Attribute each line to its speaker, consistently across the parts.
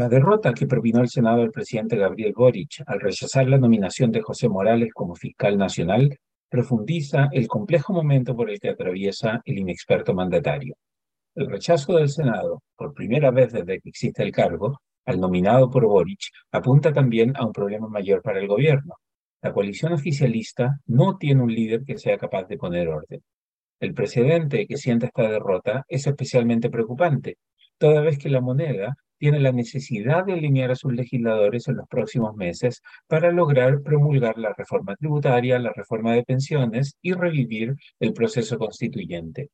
Speaker 1: La derrota que propinó el Senado del presidente Gabriel Boric al rechazar la nominación de José Morales como fiscal nacional profundiza el complejo momento por el que atraviesa el inexperto mandatario. El rechazo del Senado, por primera vez desde que existe el cargo, al nominado por Boric, apunta también a un problema mayor para el gobierno. La coalición oficialista no tiene un líder que sea capaz de poner orden. El precedente que sienta esta derrota es especialmente preocupante, toda vez que la moneda tiene la necesidad de alinear a sus legisladores en los próximos meses para lograr promulgar la reforma tributaria, la reforma de pensiones y revivir el proceso constituyente.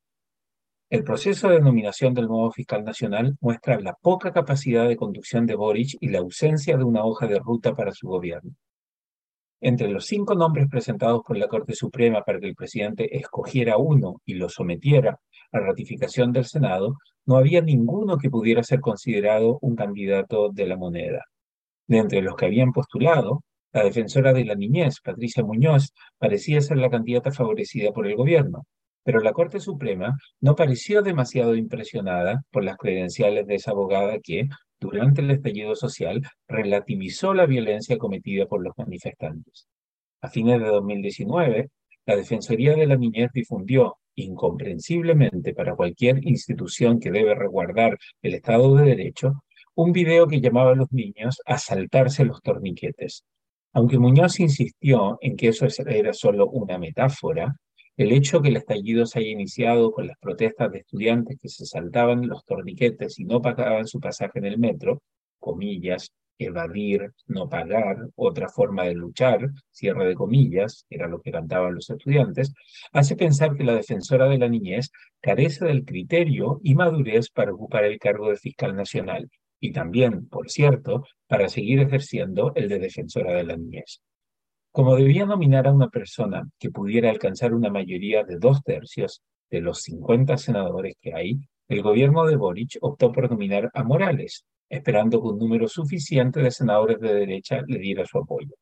Speaker 1: El proceso de nominación del nuevo fiscal nacional muestra la poca capacidad de conducción de Boric y la ausencia de una hoja de ruta para su gobierno. Entre los cinco nombres presentados por la Corte Suprema para que el presidente escogiera uno y lo sometiera a ratificación del Senado, no había ninguno que pudiera ser considerado un candidato de la moneda. De entre los que habían postulado, la defensora de la niñez, Patricia Muñoz, parecía ser la candidata favorecida por el gobierno, pero la Corte Suprema no pareció demasiado impresionada por las credenciales de esa abogada que, durante el estallido social, relativizó la violencia cometida por los manifestantes. A fines de 2019, la Defensoría de la Niñez difundió incomprensiblemente para cualquier institución que debe resguardar el Estado de Derecho, un video que llamaba a los niños a saltarse los torniquetes. Aunque Muñoz insistió en que eso era solo una metáfora, el hecho que el estallido se haya iniciado con las protestas de estudiantes que se saltaban los torniquetes y no pagaban su pasaje en el metro, comillas, evadir, no pagar, otra forma de luchar, cierre de comillas, era lo que cantaban los estudiantes, hace pensar que la defensora de la niñez carece del criterio y madurez para ocupar el cargo de fiscal nacional y también, por cierto, para seguir ejerciendo el de defensora de la niñez. Como debía nominar a una persona que pudiera alcanzar una mayoría de dos tercios de los 50 senadores que hay, el gobierno de Boric optó por nominar a Morales, esperando que un número suficiente de senadores de derecha le diera su apoyo.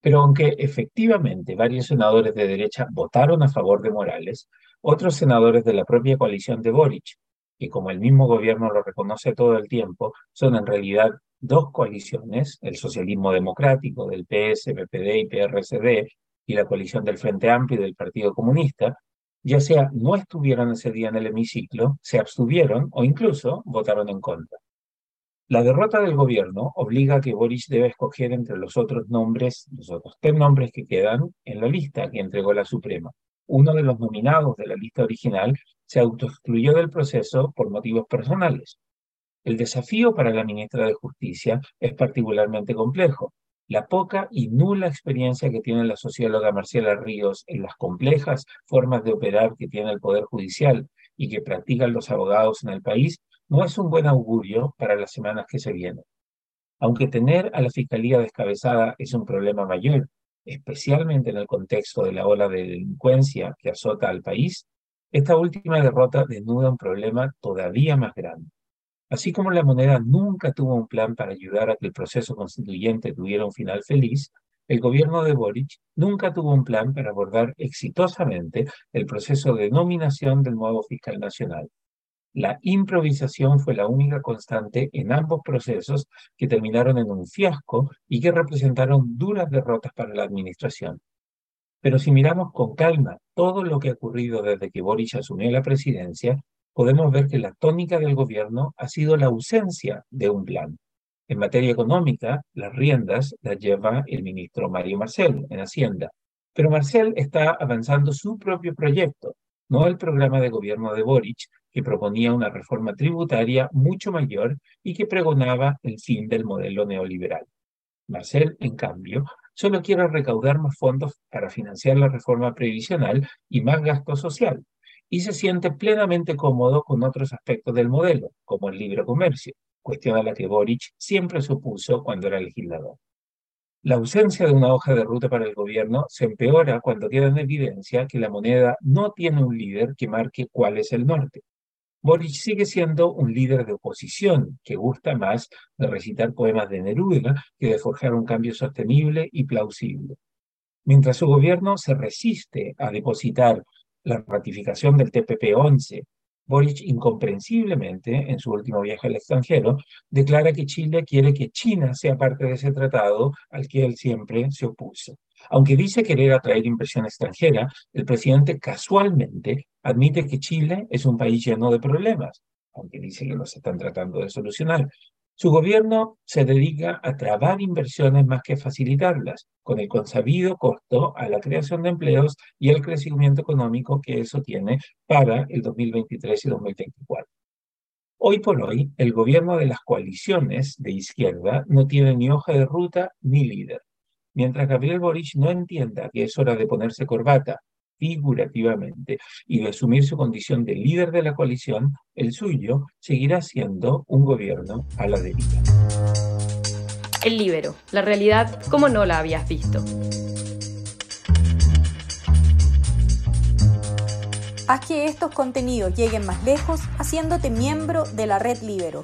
Speaker 1: Pero aunque efectivamente varios senadores de derecha votaron a favor de Morales, otros senadores de la propia coalición de Boric, que como el mismo gobierno lo reconoce todo el tiempo, son en realidad dos coaliciones, el socialismo democrático del PS, PPD y PRSD, y la coalición del Frente Amplio y del Partido Comunista, ya sea no estuvieron ese día en el hemiciclo, se abstuvieron o incluso votaron en contra. La derrota del gobierno obliga a que Boris debe escoger entre los otros nombres, los otros tres nombres que quedan en la lista que entregó la Suprema. Uno de los nominados de la lista original se autoexcluyó del proceso por motivos personales. El desafío para la ministra de Justicia es particularmente complejo. La poca y nula experiencia que tiene la socióloga Marcela Ríos en las complejas formas de operar que tiene el Poder Judicial y que practican los abogados en el país no es un buen augurio para las semanas que se vienen. Aunque tener a la Fiscalía descabezada es un problema mayor, especialmente en el contexto de la ola de delincuencia que azota al país, esta última derrota desnuda un problema todavía más grande. Así como la moneda nunca tuvo un plan para ayudar a que el proceso constituyente tuviera un final feliz, el gobierno de Boric nunca tuvo un plan para abordar exitosamente el proceso de nominación del nuevo fiscal nacional, la improvisación fue la única constante en ambos procesos que terminaron en un fiasco y que representaron duras derrotas para la administración. Pero si miramos con calma todo lo que ha ocurrido desde que Boris asumió la presidencia, podemos ver que la tónica del gobierno ha sido la ausencia de un plan. En materia económica, las riendas las lleva el ministro Mario Marcel en Hacienda. Pero Marcel está avanzando su propio proyecto, no el programa de gobierno de Boric, que proponía una reforma tributaria mucho mayor y que pregonaba el fin del modelo neoliberal. Marcel, en cambio, solo quiere recaudar más fondos para financiar la reforma previsional y más gasto social, y se siente plenamente cómodo con otros aspectos del modelo, como el libre comercio, cuestión a la que Boric siempre supuso cuando era legislador. La ausencia de una hoja de ruta para el gobierno se empeora cuando queda en evidencia que la moneda no tiene un líder que marque cuál es el norte. Boric sigue siendo un líder de oposición que gusta más de recitar poemas de Neruda que de forjar un cambio sostenible y plausible. Mientras su gobierno se resiste a depositar la ratificación del TPP-11 Boric, incomprensiblemente, en su último viaje al extranjero, declara que Chile quiere que China sea parte de ese tratado al que él siempre se opuso. Aunque dice querer atraer inversión extranjera, el presidente casualmente admite que Chile es un país lleno de problemas, aunque dice que los están tratando de solucionar. Su gobierno se dedica a trabar inversiones más que facilitarlas, con el consabido costo a la creación de empleos y el crecimiento económico que eso tiene para el 2023 y 2024. Hoy por hoy, el gobierno de las coaliciones de izquierda no tiene ni hoja de ruta ni líder. Mientras Gabriel Boric no entienda que es hora de ponerse corbata, figurativamente, y de asumir su condición de líder de la coalición, el suyo seguirá siendo un gobierno a la deriva.
Speaker 2: El libero, la realidad como no la habías visto.
Speaker 3: Haz que estos contenidos lleguen más lejos haciéndote miembro de la red Libero.